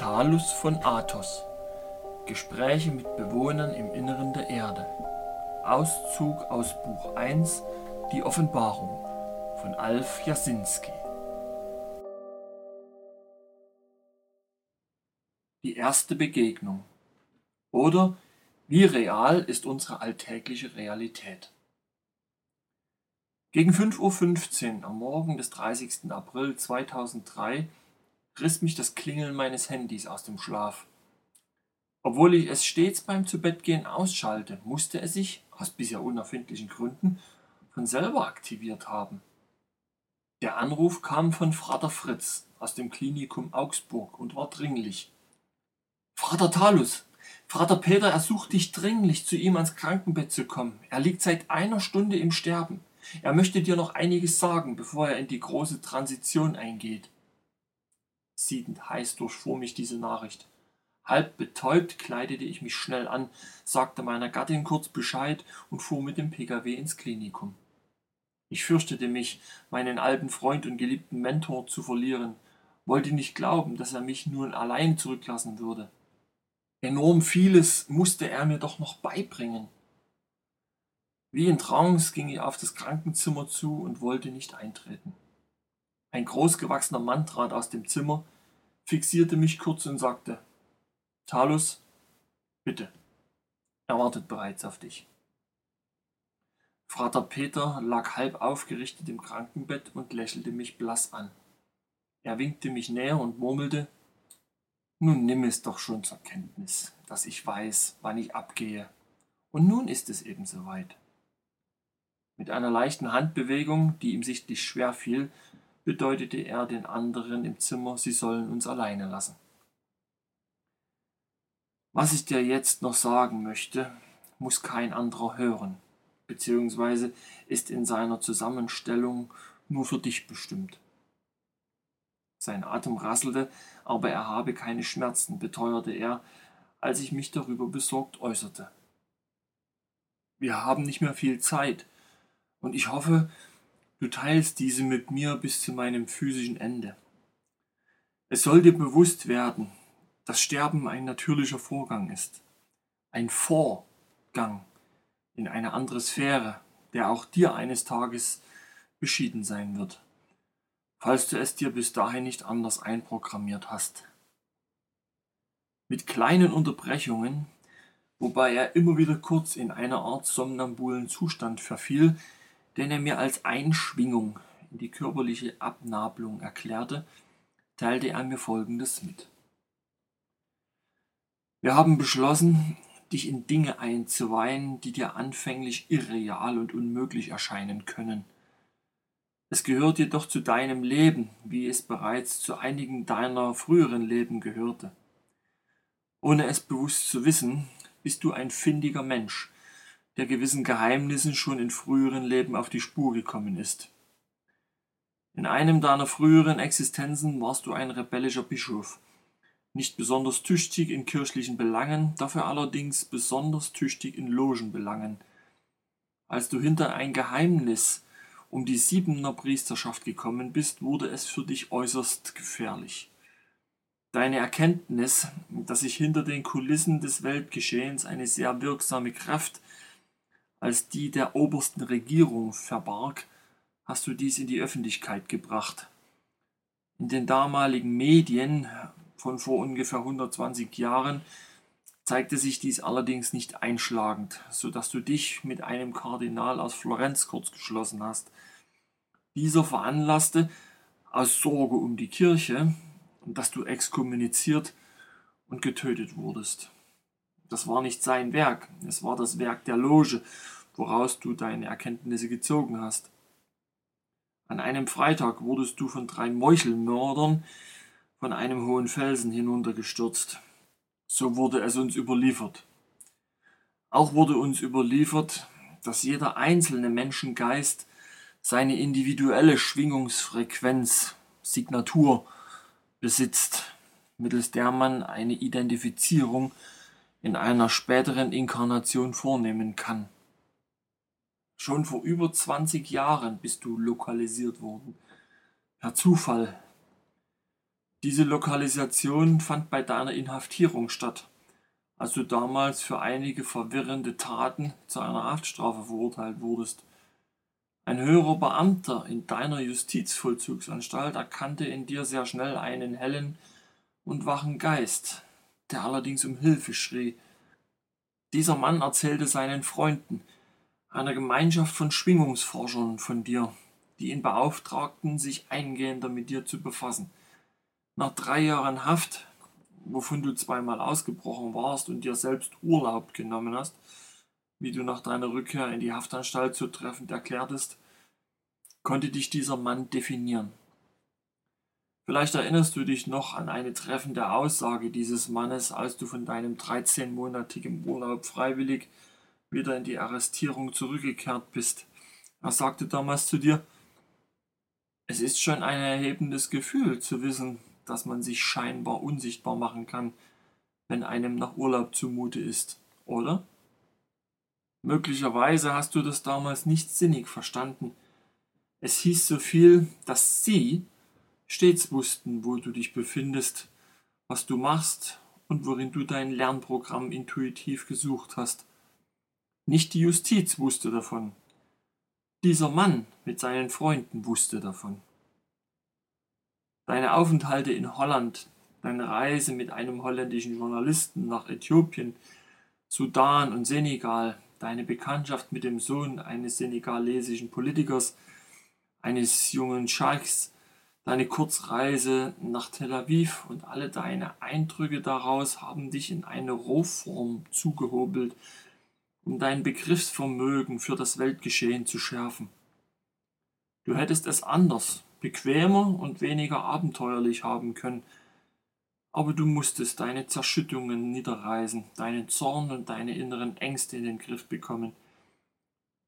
Talus von Athos Gespräche mit Bewohnern im Inneren der Erde Auszug aus Buch 1 Die Offenbarung von Alf Jasinski Die erste Begegnung oder wie real ist unsere alltägliche Realität? Gegen 5.15 Uhr am Morgen des 30. April 2003 riss mich das Klingeln meines Handys aus dem Schlaf. Obwohl ich es stets beim Zubettgehen ausschalte, musste es sich, aus bisher unerfindlichen Gründen, von selber aktiviert haben. Der Anruf kam von Frater Fritz aus dem Klinikum Augsburg und war dringlich. Frater Talus, Frater Peter ersucht dich dringlich, zu ihm ans Krankenbett zu kommen. Er liegt seit einer Stunde im Sterben. Er möchte dir noch einiges sagen, bevor er in die große Transition eingeht. Siedend heiß durchfuhr mich diese Nachricht. Halb betäubt kleidete ich mich schnell an, sagte meiner Gattin kurz Bescheid und fuhr mit dem Pkw ins Klinikum. Ich fürchtete mich, meinen alten Freund und geliebten Mentor zu verlieren, wollte nicht glauben, dass er mich nun allein zurücklassen würde. Enorm vieles musste er mir doch noch beibringen. Wie in Trance ging ich auf das Krankenzimmer zu und wollte nicht eintreten. Ein großgewachsener Mann trat aus dem Zimmer, fixierte mich kurz und sagte Talus, bitte, er wartet bereits auf dich. Frater Peter lag halb aufgerichtet im Krankenbett und lächelte mich blass an. Er winkte mich näher und murmelte Nun nimm es doch schon zur Kenntnis, dass ich weiß, wann ich abgehe. Und nun ist es eben soweit. Mit einer leichten Handbewegung, die ihm sichtlich schwer fiel, bedeutete er den anderen im Zimmer, sie sollen uns alleine lassen. Was ich dir jetzt noch sagen möchte, muss kein anderer hören, beziehungsweise ist in seiner Zusammenstellung nur für dich bestimmt. Sein Atem rasselte, aber er habe keine Schmerzen, beteuerte er, als ich mich darüber besorgt äußerte. Wir haben nicht mehr viel Zeit, und ich hoffe, Du teilst diese mit mir bis zu meinem physischen Ende. Es soll dir bewusst werden, dass Sterben ein natürlicher Vorgang ist. Ein Vorgang in eine andere Sphäre, der auch dir eines Tages beschieden sein wird, falls du es dir bis dahin nicht anders einprogrammiert hast. Mit kleinen Unterbrechungen, wobei er immer wieder kurz in eine Art somnambulen Zustand verfiel, den er mir als Einschwingung in die körperliche Abnabelung erklärte, teilte er mir Folgendes mit. Wir haben beschlossen, dich in Dinge einzuweihen, die dir anfänglich irreal und unmöglich erscheinen können. Es gehört jedoch zu deinem Leben, wie es bereits zu einigen deiner früheren Leben gehörte. Ohne es bewusst zu wissen, bist du ein findiger Mensch, der gewissen Geheimnissen schon in früheren Leben auf die Spur gekommen ist. In einem deiner früheren Existenzen warst du ein rebellischer Bischof, nicht besonders tüchtig in kirchlichen Belangen, dafür allerdings besonders tüchtig in Logenbelangen. Als du hinter ein Geheimnis um die Siebener Priesterschaft gekommen bist, wurde es für dich äußerst gefährlich. Deine Erkenntnis, dass sich hinter den Kulissen des Weltgeschehens eine sehr wirksame Kraft als die der obersten Regierung verbarg, hast du dies in die Öffentlichkeit gebracht. In den damaligen Medien von vor ungefähr 120 Jahren zeigte sich dies allerdings nicht einschlagend, so dass du dich mit einem Kardinal aus Florenz kurzgeschlossen hast. Dieser veranlasste, aus Sorge um die Kirche, dass du exkommuniziert und getötet wurdest. Das war nicht sein Werk, es war das Werk der Loge, woraus du deine Erkenntnisse gezogen hast. An einem Freitag wurdest du von drei Meuchelmördern von einem hohen Felsen hinuntergestürzt. So wurde es uns überliefert. Auch wurde uns überliefert, dass jeder einzelne Menschengeist seine individuelle Schwingungsfrequenz, Signatur besitzt, mittels der man eine Identifizierung in einer späteren Inkarnation vornehmen kann. Schon vor über 20 Jahren bist du lokalisiert worden. Per Zufall. Diese Lokalisation fand bei deiner Inhaftierung statt, als du damals für einige verwirrende Taten zu einer Haftstrafe verurteilt wurdest. Ein höherer Beamter in deiner Justizvollzugsanstalt erkannte in dir sehr schnell einen hellen und wachen Geist, der allerdings um Hilfe schrie. Dieser Mann erzählte seinen Freunden, einer Gemeinschaft von Schwingungsforschern von dir, die ihn beauftragten, sich eingehender mit dir zu befassen. Nach drei Jahren Haft, wovon du zweimal ausgebrochen warst und dir selbst Urlaub genommen hast, wie du nach deiner Rückkehr in die Haftanstalt so treffend erklärtest, konnte dich dieser Mann definieren. Vielleicht erinnerst du dich noch an eine treffende Aussage dieses Mannes, als du von deinem 13-monatigen Urlaub freiwillig wieder in die Arrestierung zurückgekehrt bist. Er sagte damals zu dir, es ist schon ein erhebendes Gefühl zu wissen, dass man sich scheinbar unsichtbar machen kann, wenn einem nach Urlaub zumute ist, oder? Möglicherweise hast du das damals nicht sinnig verstanden. Es hieß so viel, dass sie stets wussten, wo du dich befindest, was du machst und worin du dein Lernprogramm intuitiv gesucht hast. Nicht die Justiz wusste davon. Dieser Mann mit seinen Freunden wusste davon. Deine Aufenthalte in Holland, deine Reise mit einem holländischen Journalisten nach Äthiopien, Sudan und Senegal, deine Bekanntschaft mit dem Sohn eines senegalesischen Politikers, eines jungen Scheichs, deine Kurzreise nach Tel Aviv und alle deine Eindrücke daraus haben dich in eine Rohform zugehobelt, um dein Begriffsvermögen für das Weltgeschehen zu schärfen. Du hättest es anders, bequemer und weniger abenteuerlich haben können, aber du musstest deine Zerschüttungen niederreißen, deinen Zorn und deine inneren Ängste in den Griff bekommen.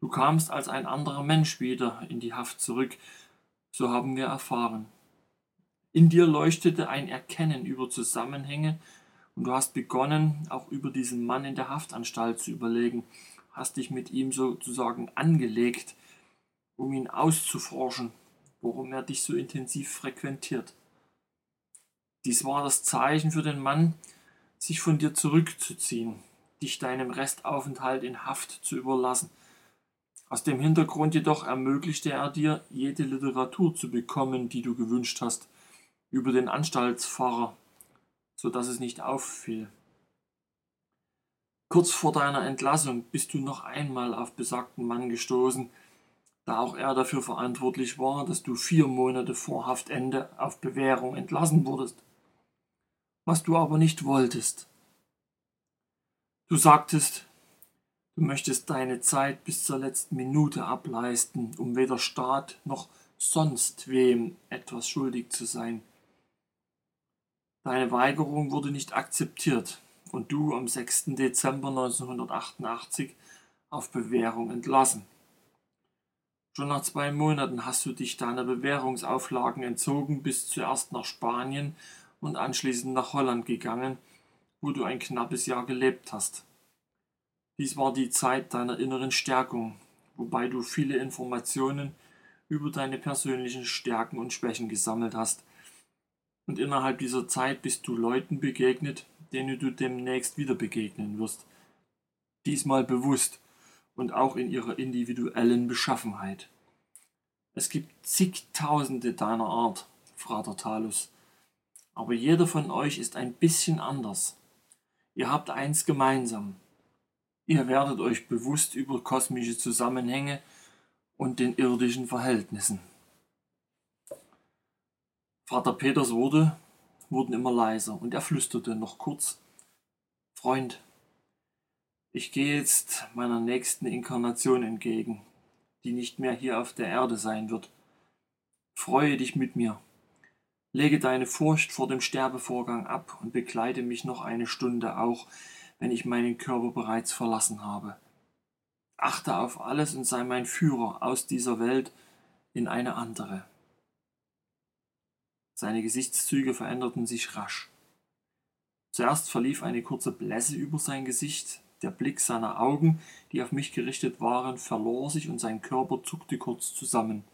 Du kamst als ein anderer Mensch wieder in die Haft zurück, so haben wir erfahren. In dir leuchtete ein Erkennen über Zusammenhänge und du hast begonnen, auch über diesen Mann in der Haftanstalt zu überlegen, hast dich mit ihm sozusagen angelegt, um ihn auszuforschen, worum er dich so intensiv frequentiert. Dies war das Zeichen für den Mann, sich von dir zurückzuziehen, dich deinem Restaufenthalt in Haft zu überlassen. Aus dem Hintergrund jedoch ermöglichte er dir, jede Literatur zu bekommen, die du gewünscht hast, über den Anstaltsfahrer, so dass es nicht auffiel. Kurz vor deiner Entlassung bist du noch einmal auf besagten Mann gestoßen, da auch er dafür verantwortlich war, dass du vier Monate vor Haftende auf Bewährung entlassen wurdest. Was du aber nicht wolltest. Du sagtest, du möchtest deine Zeit bis zur letzten Minute ableisten, um weder Staat noch sonst wem etwas schuldig zu sein. Deine Weigerung wurde nicht akzeptiert und du am 6. Dezember 1988 auf Bewährung entlassen. Schon nach zwei Monaten hast du dich deiner Bewährungsauflagen entzogen, bist zuerst nach Spanien und anschließend nach Holland gegangen, wo du ein knappes Jahr gelebt hast. Dies war die Zeit deiner inneren Stärkung, wobei du viele Informationen über deine persönlichen Stärken und Schwächen gesammelt hast – und innerhalb dieser Zeit bist du Leuten begegnet, denen du demnächst wieder begegnen wirst. Diesmal bewusst und auch in ihrer individuellen Beschaffenheit. Es gibt zigtausende deiner Art, Frater Talus, aber jeder von euch ist ein bisschen anders. Ihr habt eins gemeinsam. Ihr werdet euch bewusst über kosmische Zusammenhänge und den irdischen Verhältnissen. Vater Peters Worte wurden immer leiser und er flüsterte noch kurz Freund, ich gehe jetzt meiner nächsten Inkarnation entgegen, die nicht mehr hier auf der Erde sein wird. Freue dich mit mir. Lege deine Furcht vor dem Sterbevorgang ab und begleite mich noch eine Stunde auch, wenn ich meinen Körper bereits verlassen habe. Achte auf alles und sei mein Führer aus dieser Welt in eine andere. Seine Gesichtszüge veränderten sich rasch. Zuerst verlief eine kurze Blässe über sein Gesicht, der Blick seiner Augen, die auf mich gerichtet waren, verlor sich und sein Körper zuckte kurz zusammen.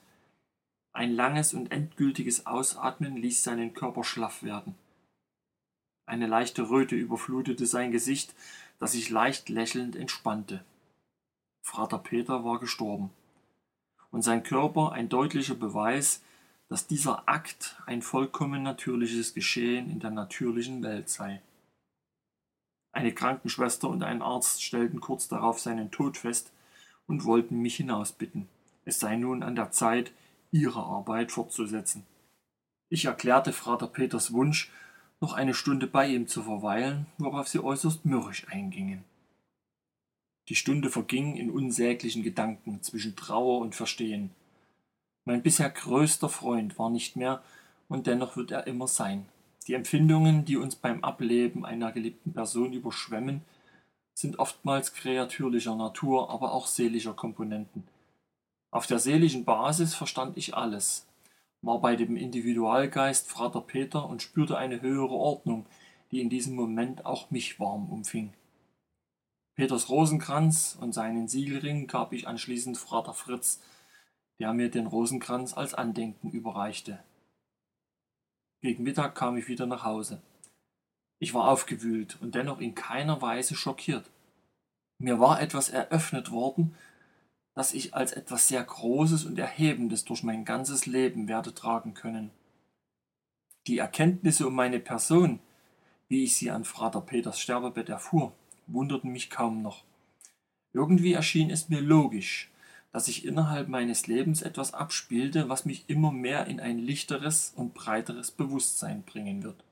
Ein langes und endgültiges Ausatmen ließ seinen Körper schlaff werden. Eine leichte Röte überflutete sein Gesicht, das sich leicht lächelnd entspannte. Vater Peter war gestorben. Und sein Körper ein deutlicher Beweis, dass dieser Akt ein vollkommen natürliches Geschehen in der natürlichen Welt sei. Eine Krankenschwester und ein Arzt stellten kurz darauf seinen Tod fest und wollten mich hinausbitten. Es sei nun an der Zeit, ihre Arbeit fortzusetzen. Ich erklärte Vater Peters Wunsch, noch eine Stunde bei ihm zu verweilen, worauf sie äußerst mürrisch eingingen. Die Stunde verging in unsäglichen Gedanken zwischen Trauer und Verstehen. Mein bisher größter Freund war nicht mehr, und dennoch wird er immer sein. Die Empfindungen, die uns beim Ableben einer geliebten Person überschwemmen, sind oftmals kreatürlicher Natur, aber auch seelischer Komponenten. Auf der seelischen Basis verstand ich alles, war bei dem Individualgeist Vater Peter und spürte eine höhere Ordnung, die in diesem Moment auch mich warm umfing. Peters Rosenkranz und seinen Siegelring gab ich anschließend Vater Fritz, der mir den Rosenkranz als Andenken überreichte. Gegen Mittag kam ich wieder nach Hause. Ich war aufgewühlt und dennoch in keiner Weise schockiert. Mir war etwas eröffnet worden, das ich als etwas sehr Großes und Erhebendes durch mein ganzes Leben werde tragen können. Die Erkenntnisse um meine Person, wie ich sie an Vater Peters Sterbebett erfuhr, wunderten mich kaum noch. Irgendwie erschien es mir logisch, dass sich innerhalb meines Lebens etwas abspielte, was mich immer mehr in ein lichteres und breiteres Bewusstsein bringen wird.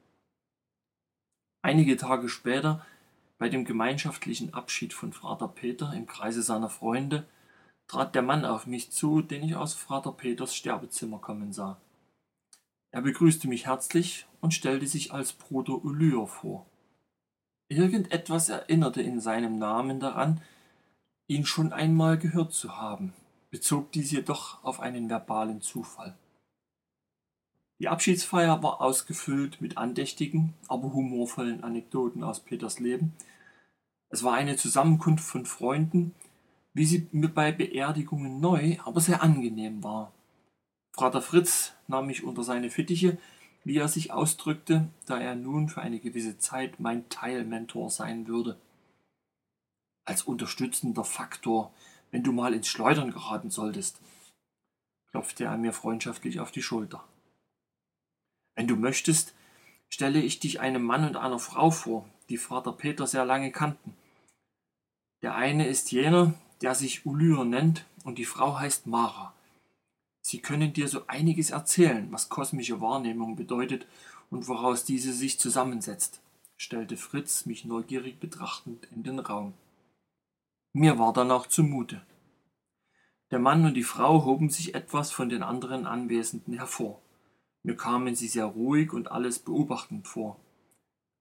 Einige Tage später, bei dem gemeinschaftlichen Abschied von Vater Peter im Kreise seiner Freunde, trat der Mann auf mich zu, den ich aus Vater Peters Sterbezimmer kommen sah. Er begrüßte mich herzlich und stellte sich als Bruder Ulyr vor. Irgendetwas erinnerte in seinem Namen daran, ihn schon einmal gehört zu haben, bezog dies jedoch auf einen verbalen Zufall. Die Abschiedsfeier war ausgefüllt mit andächtigen, aber humorvollen Anekdoten aus Peters Leben. Es war eine Zusammenkunft von Freunden, wie sie mir bei Beerdigungen neu, aber sehr angenehm war. Vater Fritz nahm mich unter seine Fittiche, wie er sich ausdrückte, da er nun für eine gewisse Zeit mein Teilmentor sein würde. Als unterstützender Faktor, wenn du mal ins Schleudern geraten solltest, klopfte er mir freundschaftlich auf die Schulter. Wenn du möchtest, stelle ich dich einem Mann und einer Frau vor, die Vater Peter sehr lange kannten. Der eine ist jener, der sich Ulyr nennt, und die Frau heißt Mara. Sie können dir so einiges erzählen, was kosmische Wahrnehmung bedeutet und woraus diese sich zusammensetzt, stellte Fritz mich neugierig betrachtend in den Raum. Mir war danach zumute. Der Mann und die Frau hoben sich etwas von den anderen Anwesenden hervor. Mir kamen sie sehr ruhig und alles beobachtend vor.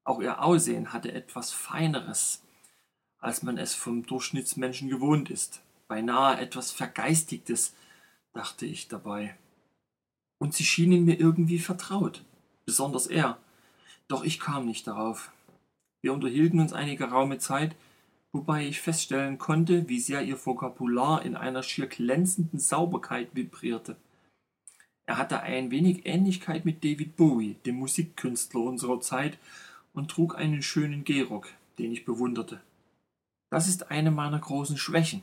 Auch ihr Aussehen hatte etwas Feineres, als man es vom Durchschnittsmenschen gewohnt ist. Beinahe etwas Vergeistigtes, dachte ich dabei. Und sie schienen mir irgendwie vertraut, besonders er. Doch ich kam nicht darauf. Wir unterhielten uns eine geraume Zeit, wobei ich feststellen konnte, wie sehr ihr Vokabular in einer schier glänzenden Sauberkeit vibrierte. Er hatte ein wenig Ähnlichkeit mit David Bowie, dem Musikkünstler unserer Zeit, und trug einen schönen Gehrock, den ich bewunderte. Das ist eine meiner großen Schwächen.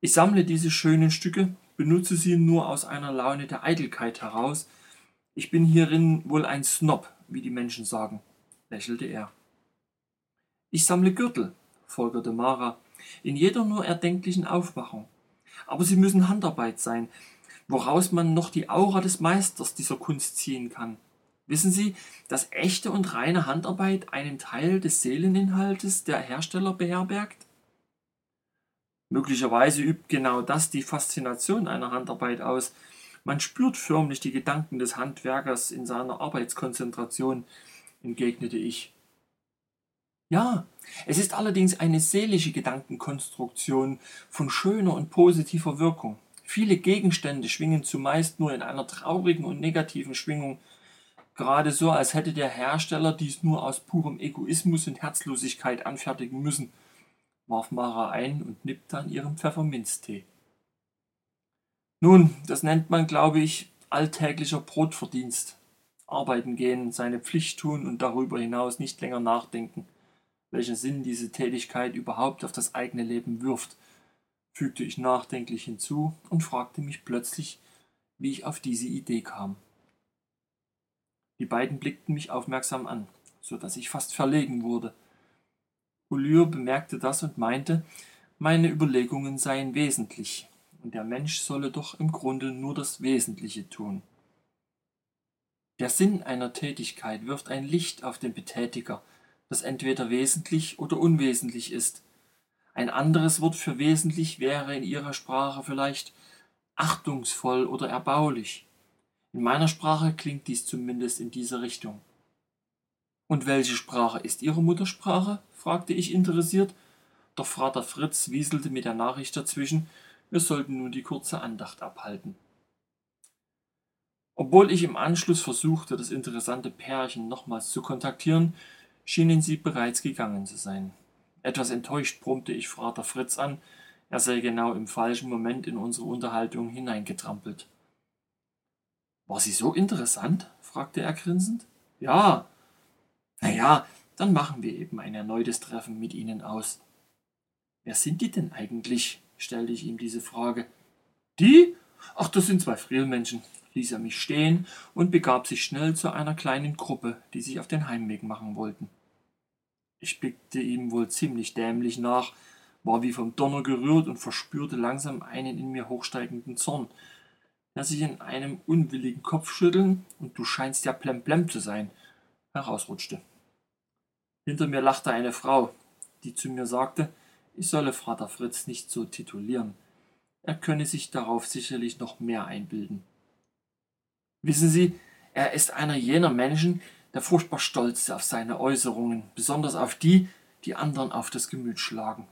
Ich sammle diese schönen Stücke, benutze sie nur aus einer Laune der Eitelkeit heraus. Ich bin hierin wohl ein Snob, wie die Menschen sagen, lächelte er. Ich sammle Gürtel, folgerte Mara, in jeder nur erdenklichen Aufmachung. Aber sie müssen Handarbeit sein, woraus man noch die Aura des Meisters dieser Kunst ziehen kann. Wissen Sie, dass echte und reine Handarbeit einen Teil des Seeleninhaltes der Hersteller beherbergt? Möglicherweise übt genau das die Faszination einer Handarbeit aus. Man spürt förmlich die Gedanken des Handwerkers in seiner Arbeitskonzentration, entgegnete ich. Ja, es ist allerdings eine seelische Gedankenkonstruktion von schöner und positiver Wirkung. Viele Gegenstände schwingen zumeist nur in einer traurigen und negativen Schwingung, Gerade so, als hätte der Hersteller dies nur aus purem Egoismus und Herzlosigkeit anfertigen müssen, warf Mara ein und nippte an ihrem Pfefferminztee. Nun, das nennt man, glaube ich, alltäglicher Brotverdienst. Arbeiten gehen, seine Pflicht tun und darüber hinaus nicht länger nachdenken, welchen Sinn diese Tätigkeit überhaupt auf das eigene Leben wirft, fügte ich nachdenklich hinzu und fragte mich plötzlich, wie ich auf diese Idee kam. Die beiden blickten mich aufmerksam an, so dass ich fast verlegen wurde. Ulyr bemerkte das und meinte, meine Überlegungen seien wesentlich, und der Mensch solle doch im Grunde nur das Wesentliche tun. Der Sinn einer Tätigkeit wirft ein Licht auf den Betätiger, das entweder wesentlich oder unwesentlich ist. Ein anderes Wort für wesentlich wäre in Ihrer Sprache vielleicht achtungsvoll oder erbaulich. In meiner Sprache klingt dies zumindest in diese Richtung. Und welche Sprache ist Ihre Muttersprache? fragte ich interessiert, doch Vater Fritz wieselte mit der Nachricht dazwischen, wir sollten nun die kurze Andacht abhalten. Obwohl ich im Anschluss versuchte, das interessante Pärchen nochmals zu kontaktieren, schienen sie bereits gegangen zu sein. Etwas enttäuscht brummte ich Vater Fritz an, er sei genau im falschen Moment in unsere Unterhaltung hineingetrampelt. War sie so interessant? fragte er grinsend. Ja. Na ja, dann machen wir eben ein erneutes Treffen mit Ihnen aus. Wer sind die denn eigentlich? stellte ich ihm diese Frage. Die? Ach, das sind zwei Frielmenschen, ließ er mich stehen und begab sich schnell zu einer kleinen Gruppe, die sich auf den Heimweg machen wollten. Ich blickte ihm wohl ziemlich dämlich nach, war wie vom Donner gerührt und verspürte langsam einen in mir hochsteigenden Zorn, der sich in einem unwilligen Kopfschütteln und du scheinst ja plemplem zu sein, herausrutschte. Hinter mir lachte eine Frau, die zu mir sagte, ich solle Vater Fritz nicht so titulieren. Er könne sich darauf sicherlich noch mehr einbilden. Wissen Sie, er ist einer jener Menschen, der furchtbar stolz auf seine Äußerungen, besonders auf die, die anderen auf das Gemüt schlagen.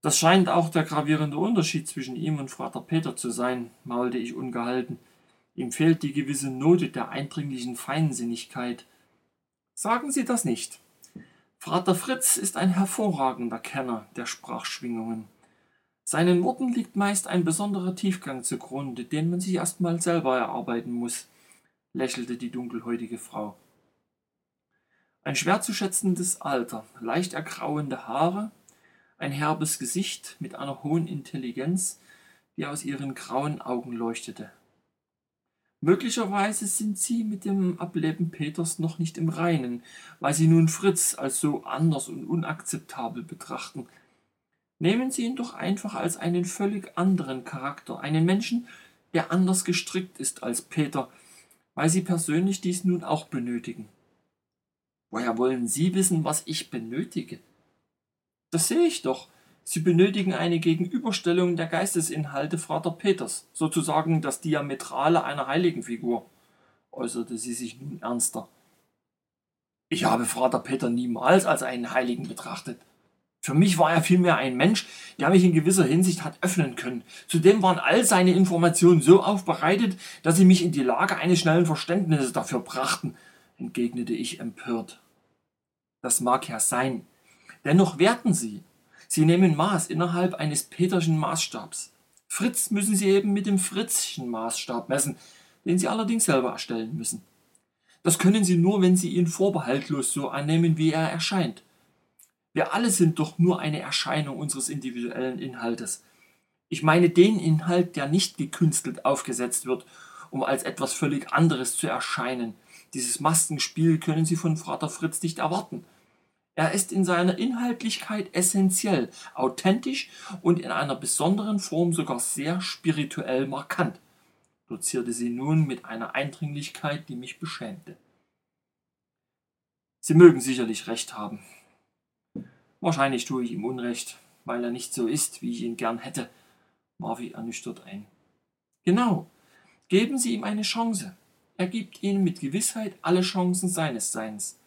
Das scheint auch der gravierende Unterschied zwischen ihm und Vater Peter zu sein, maulte ich ungehalten. Ihm fehlt die gewisse Note der eindringlichen Feinsinnigkeit. Sagen Sie das nicht. Vater Fritz ist ein hervorragender Kenner der Sprachschwingungen. Seinen Worten liegt meist ein besonderer Tiefgang zugrunde, den man sich erst mal selber erarbeiten muss, lächelte die dunkelhäutige Frau. Ein schwer zu schätzendes Alter, leicht ergrauende Haare, ein herbes Gesicht mit einer hohen Intelligenz, die aus ihren grauen Augen leuchtete. Möglicherweise sind sie mit dem Ableben Peters noch nicht im Reinen, weil sie nun Fritz als so anders und unakzeptabel betrachten, Nehmen Sie ihn doch einfach als einen völlig anderen Charakter, einen Menschen, der anders gestrickt ist als Peter, weil Sie persönlich dies nun auch benötigen. Woher wollen Sie wissen, was ich benötige? Das sehe ich doch. Sie benötigen eine Gegenüberstellung der Geistesinhalte Vater Peters, sozusagen das Diametrale einer Heiligenfigur, äußerte sie sich nun ernster. Ich habe Vater Peter niemals als einen Heiligen betrachtet. Für mich war er vielmehr ein Mensch, der mich in gewisser Hinsicht hat öffnen können. Zudem waren all seine Informationen so aufbereitet, dass sie mich in die Lage eines schnellen Verständnisses dafür brachten, entgegnete ich empört. Das mag ja sein. Dennoch werten sie. Sie nehmen Maß innerhalb eines Peterschen Maßstabs. Fritz müssen sie eben mit dem Fritzchen Maßstab messen, den sie allerdings selber erstellen müssen. Das können sie nur, wenn sie ihn vorbehaltlos so annehmen, wie er erscheint. Wir alle sind doch nur eine Erscheinung unseres individuellen Inhaltes. Ich meine den Inhalt, der nicht gekünstelt aufgesetzt wird, um als etwas völlig anderes zu erscheinen. Dieses Maskenspiel können Sie von Vater Fritz nicht erwarten. Er ist in seiner Inhaltlichkeit essentiell, authentisch und in einer besonderen Form sogar sehr spirituell markant, dozierte sie nun mit einer Eindringlichkeit, die mich beschämte. Sie mögen sicherlich recht haben. Wahrscheinlich tue ich ihm Unrecht, weil er nicht so ist, wie ich ihn gern hätte, warf ich ernüchtert ein. Genau, geben Sie ihm eine Chance. Er gibt Ihnen mit Gewissheit alle Chancen seines Seins.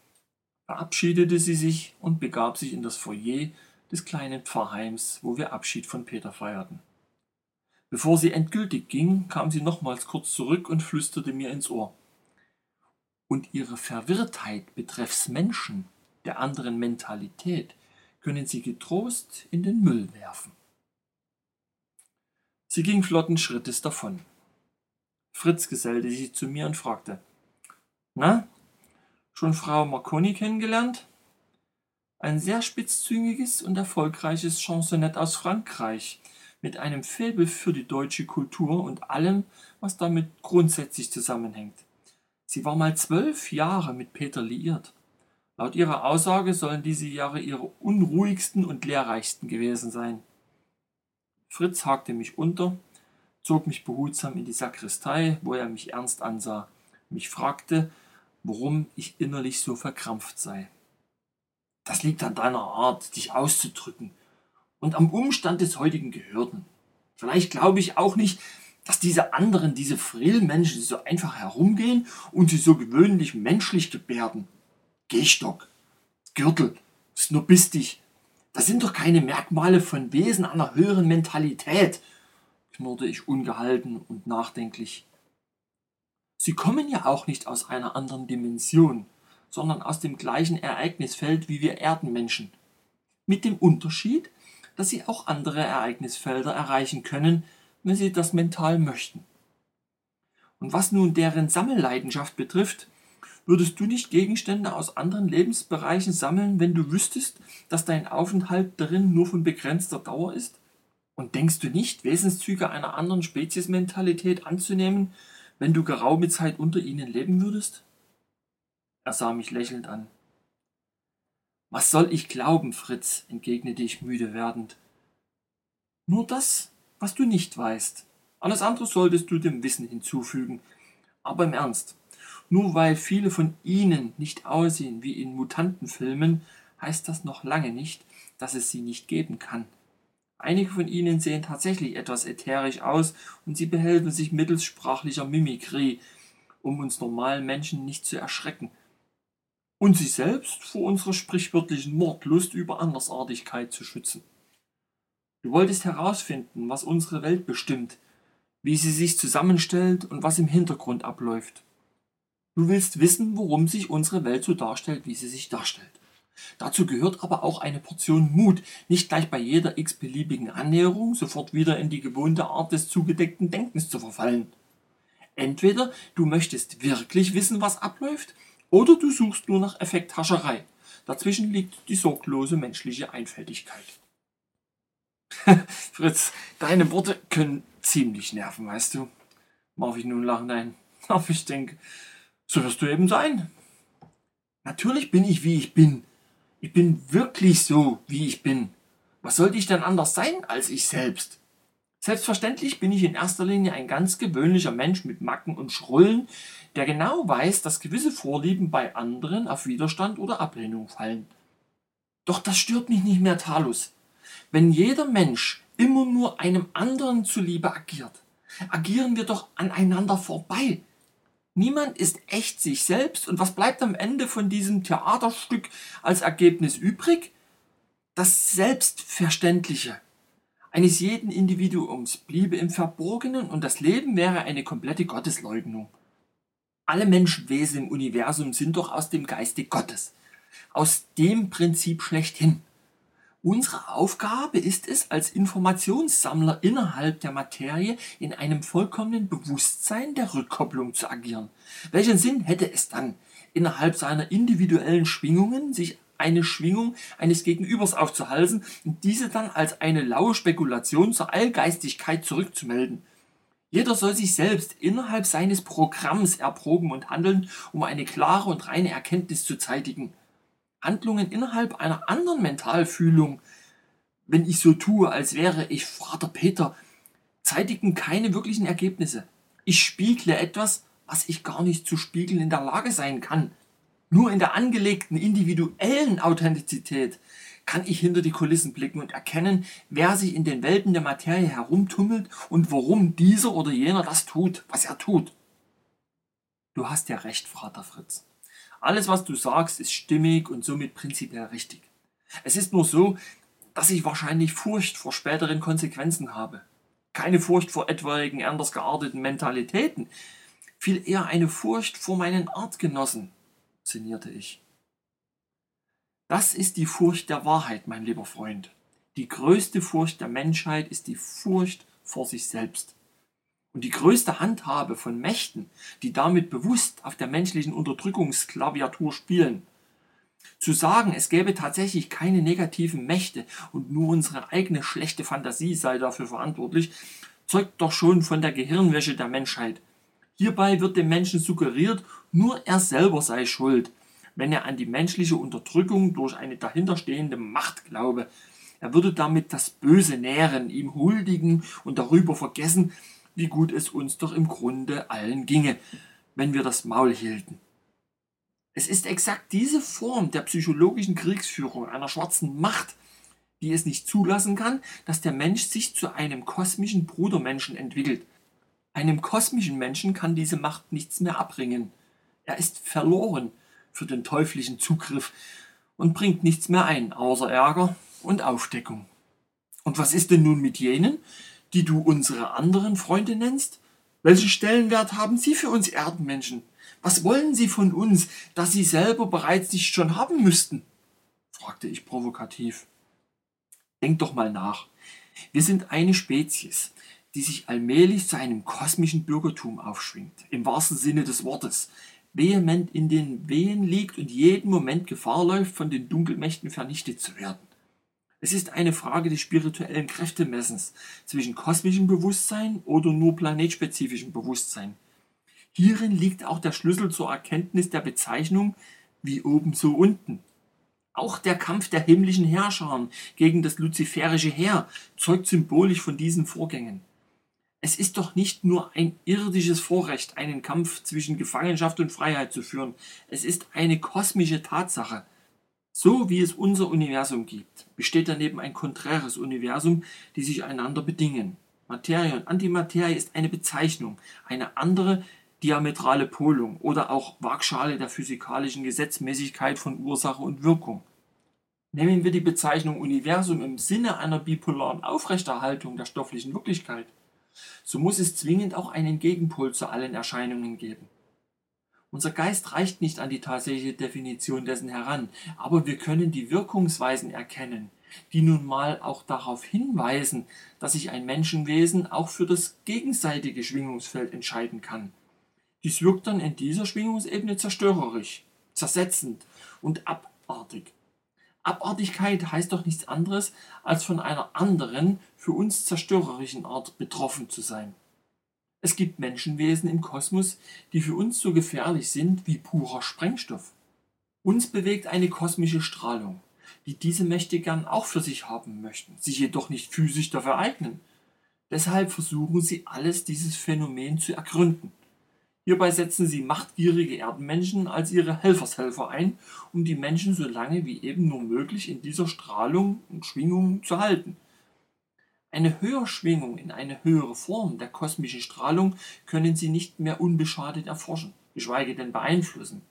Verabschiedete sie sich und begab sich in das Foyer des kleinen Pfarrheims, wo wir Abschied von Peter feierten. Bevor sie endgültig ging, kam sie nochmals kurz zurück und flüsterte mir ins Ohr. Und ihre Verwirrtheit betreffs Menschen, der anderen Mentalität, können Sie getrost in den Müll werfen. Sie ging flotten Schrittes davon. Fritz gesellte sich zu mir und fragte, na, schon Frau Marconi kennengelernt? Ein sehr spitzzüngiges und erfolgreiches Chansonett aus Frankreich, mit einem Faible für die deutsche Kultur und allem, was damit grundsätzlich zusammenhängt. Sie war mal zwölf Jahre mit Peter liiert. Laut ihrer Aussage sollen diese Jahre ihre unruhigsten und lehrreichsten gewesen sein. Fritz hakte mich unter, zog mich behutsam in die Sakristei, wo er mich ernst ansah, mich fragte, warum ich innerlich so verkrampft sei. Das liegt an deiner Art, dich auszudrücken und am Umstand des heutigen Gehörten. Vielleicht glaube ich auch nicht, dass diese anderen, diese Frillmenschen so einfach herumgehen und sie so gewöhnlich menschlich gebärden. Gehstock, Gürtel, snobistig, das sind doch keine Merkmale von Wesen einer höheren Mentalität, knurrte ich ungehalten und nachdenklich. Sie kommen ja auch nicht aus einer anderen Dimension, sondern aus dem gleichen Ereignisfeld wie wir Erdenmenschen. Mit dem Unterschied, dass sie auch andere Ereignisfelder erreichen können, wenn sie das mental möchten. Und was nun deren Sammelleidenschaft betrifft, würdest du nicht Gegenstände aus anderen Lebensbereichen sammeln, wenn du wüsstest, dass dein Aufenthalt darin nur von begrenzter Dauer ist? Und denkst du nicht, Wesenszüge einer anderen Speziesmentalität anzunehmen, wenn du geraume Zeit unter ihnen leben würdest? Er sah mich lächelnd an. Was soll ich glauben, Fritz? entgegnete ich müde werdend. Nur das, was du nicht weißt. Alles andere solltest du dem Wissen hinzufügen. Aber im Ernst, nur weil viele von ihnen nicht aussehen wie in Mutantenfilmen, heißt das noch lange nicht, dass es sie nicht geben kann. Einige von ihnen sehen tatsächlich etwas ätherisch aus und sie behelfen sich mittels sprachlicher Mimikrie, um uns normalen Menschen nicht zu erschrecken und sich selbst vor unserer sprichwörtlichen Mordlust über Andersartigkeit zu schützen. Du wolltest herausfinden, was unsere Welt bestimmt, wie sie sich zusammenstellt und was im Hintergrund abläuft. Du willst wissen, warum sich unsere Welt so darstellt, wie sie sich darstellt. Dazu gehört aber auch eine Portion Mut, nicht gleich bei jeder x-beliebigen Annäherung sofort wieder in die gewohnte Art des zugedeckten Denkens zu verfallen. Entweder du möchtest wirklich wissen, was abläuft, oder du suchst nur nach Effekthascherei. Dazwischen liegt die sorglose menschliche Einfältigkeit. Fritz, deine Worte können ziemlich nerven, weißt du. Warf ich nun lachend ein. Aber ich denke, so wirst du eben sein. Natürlich bin ich, wie ich bin. Ich bin wirklich so, wie ich bin. Was sollte ich denn anders sein als ich selbst? Selbstverständlich bin ich in erster Linie ein ganz gewöhnlicher Mensch mit Macken und Schrullen, der genau weiß, dass gewisse Vorlieben bei anderen auf Widerstand oder Ablehnung fallen. Doch das stört mich nicht mehr, Talus. Wenn jeder Mensch immer nur einem anderen zuliebe agiert, agieren wir doch aneinander vorbei. Niemand ist echt sich selbst und was bleibt am Ende von diesem Theaterstück als Ergebnis übrig? Das Selbstverständliche eines jeden Individuums bliebe im Verborgenen und das Leben wäre eine komplette Gottesleugnung. Alle Menschenwesen im Universum sind doch aus dem Geiste Gottes, aus dem Prinzip schlechthin. Unsere Aufgabe ist es, als Informationssammler innerhalb der Materie in einem vollkommenen Bewusstsein der Rückkopplung zu agieren. Welchen Sinn hätte es dann, innerhalb seiner individuellen Schwingungen sich eine Schwingung eines Gegenübers aufzuhalsen und diese dann als eine laue Spekulation zur Allgeistigkeit zurückzumelden. Jeder soll sich selbst innerhalb seines Programms erproben und handeln, um eine klare und reine Erkenntnis zu zeitigen. Handlungen innerhalb einer anderen Mentalfühlung, wenn ich so tue, als wäre ich Vater Peter, zeitigen keine wirklichen Ergebnisse. Ich spiegle etwas, was ich gar nicht zu spiegeln in der Lage sein kann. Nur in der angelegten individuellen Authentizität kann ich hinter die Kulissen blicken und erkennen, wer sich in den Welten der Materie herumtummelt und warum dieser oder jener das tut, was er tut. Du hast ja recht, Vater Fritz. Alles, was du sagst, ist stimmig und somit prinzipiell richtig. Es ist nur so, dass ich wahrscheinlich Furcht vor späteren Konsequenzen habe. Keine Furcht vor etwaigen anders gearteten Mentalitäten, viel eher eine Furcht vor meinen Artgenossen, sinnierte ich. Das ist die Furcht der Wahrheit, mein lieber Freund. Die größte Furcht der Menschheit ist die Furcht vor sich selbst. Und die größte Handhabe von Mächten, die damit bewusst auf der menschlichen Unterdrückungsklaviatur spielen. Zu sagen, es gäbe tatsächlich keine negativen Mächte und nur unsere eigene schlechte Fantasie sei dafür verantwortlich, zeugt doch schon von der Gehirnwäsche der Menschheit. Hierbei wird dem Menschen suggeriert, nur er selber sei schuld, wenn er an die menschliche Unterdrückung durch eine dahinterstehende Macht glaube. Er würde damit das Böse nähren, ihm huldigen und darüber vergessen, wie gut es uns doch im Grunde allen ginge, wenn wir das Maul hielten. Es ist exakt diese Form der psychologischen Kriegsführung einer schwarzen Macht, die es nicht zulassen kann, dass der Mensch sich zu einem kosmischen Brudermenschen entwickelt. Einem kosmischen Menschen kann diese Macht nichts mehr abbringen. Er ist verloren für den teuflischen Zugriff und bringt nichts mehr ein, außer Ärger und Aufdeckung. Und was ist denn nun mit jenen, die du unsere anderen Freunde nennst? Welchen Stellenwert haben sie für uns Erdenmenschen? Was wollen sie von uns, das sie selber bereits nicht schon haben müssten? fragte ich provokativ. Denk doch mal nach. Wir sind eine Spezies, die sich allmählich zu einem kosmischen Bürgertum aufschwingt, im wahrsten Sinne des Wortes, vehement in den Wehen liegt und jeden Moment Gefahr läuft, von den Dunkelmächten vernichtet zu werden. Es ist eine Frage des spirituellen Kräftemessens zwischen kosmischem Bewusstsein oder nur planetspezifischem Bewusstsein. Hierin liegt auch der Schlüssel zur Erkenntnis der Bezeichnung wie oben so unten. Auch der Kampf der himmlischen Herrscher gegen das luziferische Heer zeugt symbolisch von diesen Vorgängen. Es ist doch nicht nur ein irdisches Vorrecht, einen Kampf zwischen Gefangenschaft und Freiheit zu führen. Es ist eine kosmische Tatsache. So wie es unser Universum gibt, besteht daneben ein konträres Universum, die sich einander bedingen. Materie und Antimaterie ist eine Bezeichnung, eine andere diametrale Polung oder auch Waagschale der physikalischen Gesetzmäßigkeit von Ursache und Wirkung. Nehmen wir die Bezeichnung Universum im Sinne einer bipolaren Aufrechterhaltung der stofflichen Wirklichkeit so muss es zwingend auch einen Gegenpol zu allen Erscheinungen geben. Unser Geist reicht nicht an die tatsächliche Definition dessen heran, aber wir können die Wirkungsweisen erkennen, die nun mal auch darauf hinweisen, dass sich ein Menschenwesen auch für das gegenseitige Schwingungsfeld entscheiden kann. Dies wirkt dann in dieser Schwingungsebene zerstörerisch, zersetzend und abartig. Abartigkeit heißt doch nichts anderes, als von einer anderen, für uns zerstörerischen Art betroffen zu sein. Es gibt Menschenwesen im Kosmos, die für uns so gefährlich sind wie purer Sprengstoff. Uns bewegt eine kosmische Strahlung, die diese Mächte gern auch für sich haben möchten, sich jedoch nicht physisch dafür eignen. Deshalb versuchen sie alles, dieses Phänomen zu ergründen. Hierbei setzen sie machtgierige Erdenmenschen als ihre Helfershelfer ein, um die Menschen so lange wie eben nur möglich in dieser Strahlung und Schwingung zu halten. Eine Höherschwingung in eine höhere Form der kosmischen Strahlung können sie nicht mehr unbeschadet erforschen, geschweige denn beeinflussen.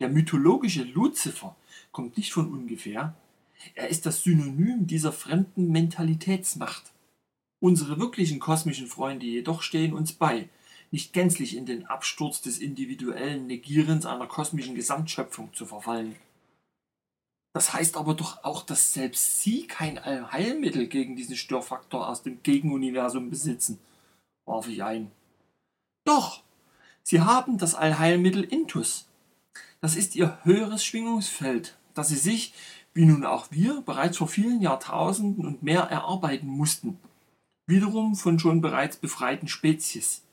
Der mythologische Luzifer kommt nicht von ungefähr. Er ist das Synonym dieser fremden Mentalitätsmacht. Unsere wirklichen kosmischen Freunde jedoch stehen uns bei, nicht gänzlich in den Absturz des individuellen Negierens einer kosmischen Gesamtschöpfung zu verfallen. Das heißt aber doch auch, dass selbst sie kein Allheilmittel gegen diesen Störfaktor aus dem Gegenuniversum besitzen, warf ich ein. Doch, sie haben das Allheilmittel Intus. Das ist ihr höheres Schwingungsfeld, das sie sich, wie nun auch wir, bereits vor vielen Jahrtausenden und mehr erarbeiten mussten. Wiederum von schon bereits befreiten Spezies.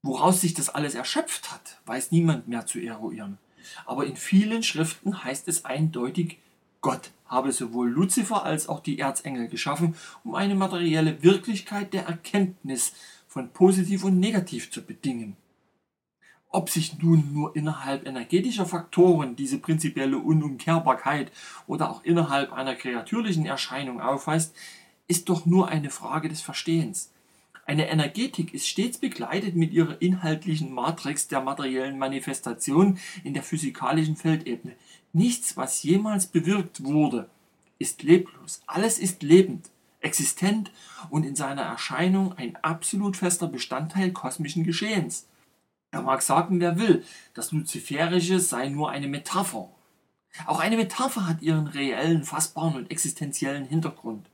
Woraus sich das alles erschöpft hat, weiß niemand mehr zu eruieren. Aber in vielen Schriften heißt es eindeutig, Gott habe sowohl Luzifer als auch die Erzengel geschaffen, um eine materielle Wirklichkeit der Erkenntnis von positiv und negativ zu bedingen. Ob sich nun nur innerhalb energetischer Faktoren diese prinzipielle Unumkehrbarkeit oder auch innerhalb einer kreatürlichen Erscheinung aufweist, ist doch nur eine Frage des Verstehens. Eine Energetik ist stets begleitet mit ihrer inhaltlichen Matrix der materiellen Manifestation in der physikalischen Feldebene. Nichts, was jemals bewirkt wurde, ist leblos. Alles ist lebend, existent und in seiner Erscheinung ein absolut fester Bestandteil kosmischen Geschehens. Er mag sagen, wer will, das Luziferische sei nur eine Metapher. Auch eine Metapher hat ihren reellen, fassbaren und existenziellen Hintergrund.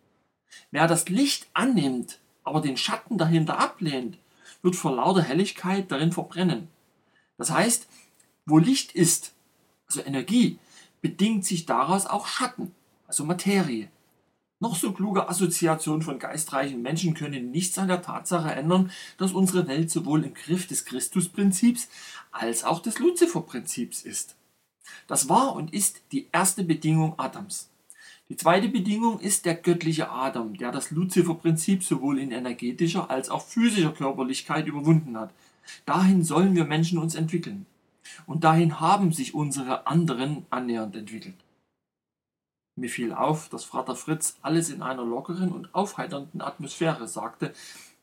Wer das Licht annimmt, aber den Schatten dahinter ablehnt, wird vor lauter Helligkeit darin verbrennen. Das heißt, wo Licht ist, also Energie, bedingt sich daraus auch Schatten, also Materie. Noch so kluge Assoziationen von geistreichen Menschen können nichts an der Tatsache ändern, dass unsere Welt sowohl im Griff des Christusprinzips als auch des Luziferprinzips ist. Das war und ist die erste Bedingung Adams. Die zweite Bedingung ist der göttliche Adam, der das Luziferprinzip sowohl in energetischer als auch physischer Körperlichkeit überwunden hat. Dahin sollen wir Menschen uns entwickeln. Und dahin haben sich unsere anderen annähernd entwickelt. Mir fiel auf, dass Vater Fritz alles in einer lockeren und aufheiternden Atmosphäre sagte,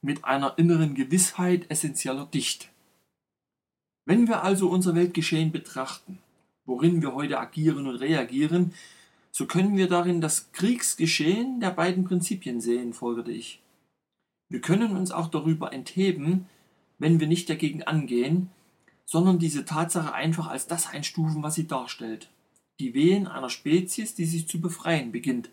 mit einer inneren Gewissheit essentieller Dicht. Wenn wir also unser Weltgeschehen betrachten, worin wir heute agieren und reagieren, so können wir darin das Kriegsgeschehen der beiden Prinzipien sehen, folgerte ich. Wir können uns auch darüber entheben, wenn wir nicht dagegen angehen, sondern diese Tatsache einfach als das einstufen, was sie darstellt. Die Wehen einer Spezies, die sich zu befreien beginnt.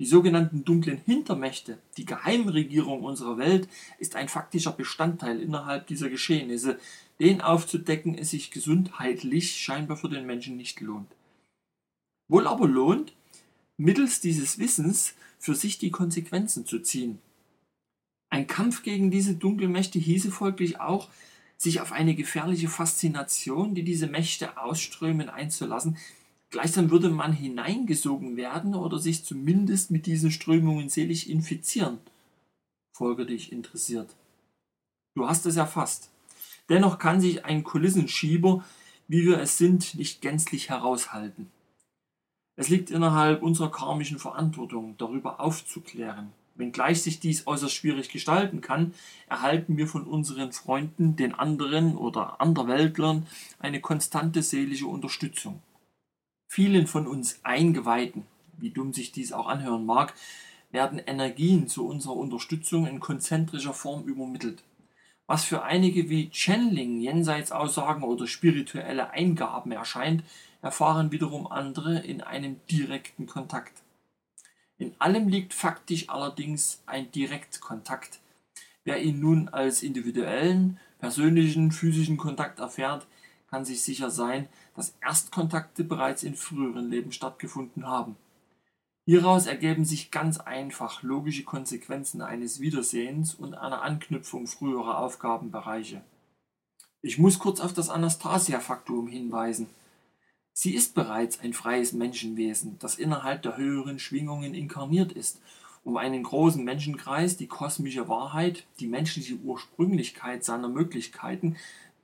Die sogenannten dunklen Hintermächte, die Geheimregierung unserer Welt, ist ein faktischer Bestandteil innerhalb dieser Geschehnisse. Den aufzudecken es sich gesundheitlich scheinbar für den Menschen nicht lohnt. Wohl aber lohnt, mittels dieses Wissens für sich die Konsequenzen zu ziehen. Ein Kampf gegen diese Dunkelmächte hieße folglich auch, sich auf eine gefährliche Faszination, die diese Mächte ausströmen, einzulassen. Gleichsam würde man hineingesogen werden oder sich zumindest mit diesen Strömungen selig infizieren. Folge dich interessiert. Du hast es erfasst. Dennoch kann sich ein Kulissenschieber, wie wir es sind, nicht gänzlich heraushalten. Es liegt innerhalb unserer karmischen Verantwortung, darüber aufzuklären, Wenngleich sich dies äußerst schwierig gestalten kann, erhalten wir von unseren Freunden, den anderen oder Anderweltlern, eine konstante seelische Unterstützung. Vielen von uns Eingeweihten, wie dumm sich dies auch anhören mag, werden Energien zu unserer Unterstützung in konzentrischer Form übermittelt. Was für einige wie Channeling, Jenseitsaussagen oder spirituelle Eingaben erscheint, erfahren wiederum andere in einem direkten Kontakt. In allem liegt faktisch allerdings ein Direktkontakt. Wer ihn nun als individuellen, persönlichen, physischen Kontakt erfährt, kann sich sicher sein, dass Erstkontakte bereits in früheren Leben stattgefunden haben. Hieraus ergeben sich ganz einfach logische Konsequenzen eines Wiedersehens und einer Anknüpfung früherer Aufgabenbereiche. Ich muss kurz auf das Anastasia-Faktum hinweisen. Sie ist bereits ein freies Menschenwesen, das innerhalb der höheren Schwingungen inkarniert ist, um einen großen Menschenkreis die kosmische Wahrheit, die menschliche Ursprünglichkeit seiner Möglichkeiten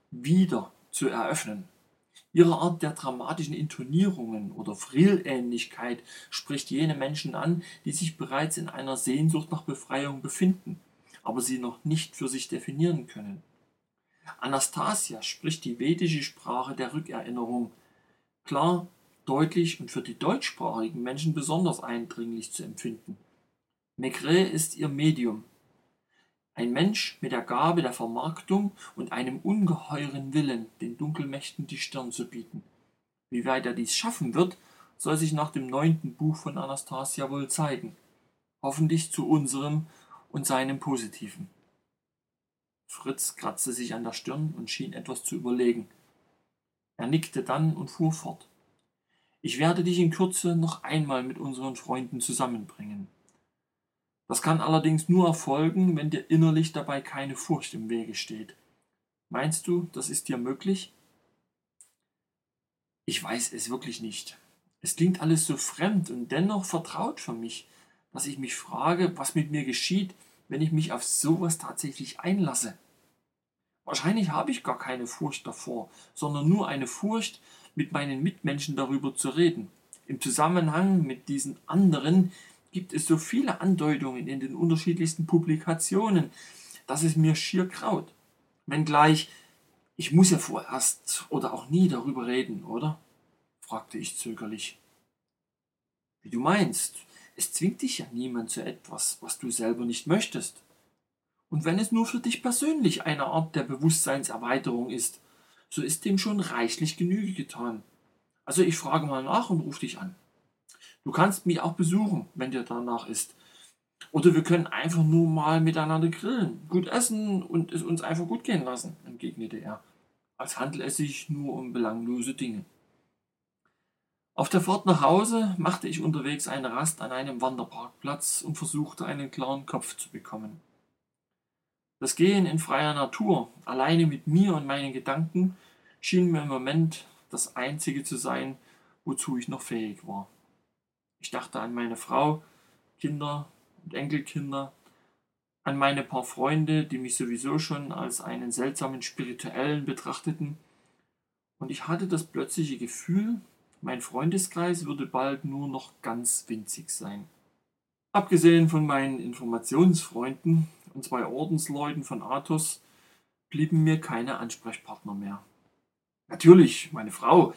wieder zu eröffnen. Ihre Art der dramatischen Intonierungen oder Frillähnlichkeit spricht jene Menschen an, die sich bereits in einer Sehnsucht nach Befreiung befinden, aber sie noch nicht für sich definieren können. Anastasia spricht die vedische Sprache der Rückerinnerung, klar, deutlich und für die deutschsprachigen Menschen besonders eindringlich zu empfinden. Maigret ist ihr Medium. Ein Mensch mit der Gabe der Vermarktung und einem ungeheuren Willen, den Dunkelmächten die Stirn zu bieten. Wie weit er dies schaffen wird, soll sich nach dem neunten Buch von Anastasia wohl zeigen. Hoffentlich zu unserem und seinem Positiven. Fritz kratzte sich an der Stirn und schien etwas zu überlegen. Er nickte dann und fuhr fort. Ich werde dich in Kürze noch einmal mit unseren Freunden zusammenbringen. Das kann allerdings nur erfolgen, wenn dir innerlich dabei keine Furcht im Wege steht. Meinst du, das ist dir möglich? Ich weiß es wirklich nicht. Es klingt alles so fremd und dennoch vertraut für mich, dass ich mich frage, was mit mir geschieht, wenn ich mich auf sowas tatsächlich einlasse. Wahrscheinlich habe ich gar keine Furcht davor, sondern nur eine Furcht, mit meinen Mitmenschen darüber zu reden. Im Zusammenhang mit diesen anderen gibt es so viele Andeutungen in den unterschiedlichsten Publikationen, dass es mir schier kraut. Wenngleich, ich muss ja vorerst oder auch nie darüber reden, oder? fragte ich zögerlich. Wie du meinst, es zwingt dich ja niemand zu etwas, was du selber nicht möchtest. Und wenn es nur für dich persönlich eine Art der Bewusstseinserweiterung ist, so ist dem schon reichlich Genüge getan. Also ich frage mal nach und ruf dich an. Du kannst mich auch besuchen, wenn dir danach ist. Oder wir können einfach nur mal miteinander grillen, gut essen und es uns einfach gut gehen lassen, entgegnete er, als handelt es sich nur um belanglose Dinge. Auf der Fahrt nach Hause machte ich unterwegs eine Rast an einem Wanderparkplatz und versuchte einen klaren Kopf zu bekommen. Das Gehen in freier Natur, alleine mit mir und meinen Gedanken, schien mir im Moment das Einzige zu sein, wozu ich noch fähig war. Ich dachte an meine Frau, Kinder und Enkelkinder, an meine paar Freunde, die mich sowieso schon als einen seltsamen Spirituellen betrachteten, und ich hatte das plötzliche Gefühl, mein Freundeskreis würde bald nur noch ganz winzig sein. Abgesehen von meinen Informationsfreunden und zwei Ordensleuten von Athos blieben mir keine Ansprechpartner mehr. Natürlich, meine Frau,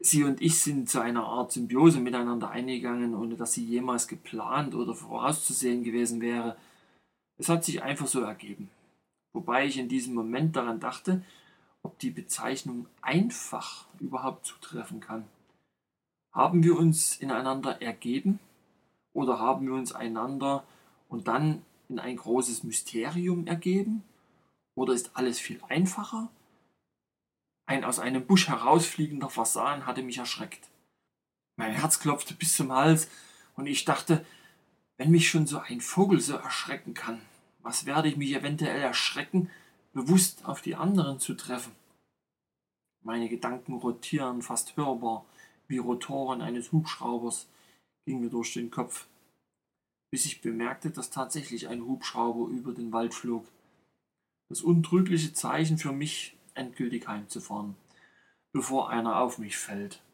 sie und ich sind zu einer Art Symbiose miteinander eingegangen, ohne dass sie jemals geplant oder vorauszusehen gewesen wäre. Es hat sich einfach so ergeben. Wobei ich in diesem Moment daran dachte, ob die Bezeichnung einfach überhaupt zutreffen kann. Haben wir uns ineinander ergeben oder haben wir uns einander und dann in ein großes Mysterium ergeben? Oder ist alles viel einfacher? Ein aus einem Busch herausfliegender Fasan hatte mich erschreckt. Mein Herz klopfte bis zum Hals und ich dachte, wenn mich schon so ein Vogel so erschrecken kann, was werde ich mich eventuell erschrecken, bewusst auf die anderen zu treffen? Meine Gedanken rotieren fast hörbar wie Rotoren eines Hubschraubers, ging mir durch den Kopf bis ich bemerkte, dass tatsächlich ein Hubschrauber über den Wald flog. Das untrügliche Zeichen für mich, endgültig heimzufahren, bevor einer auf mich fällt.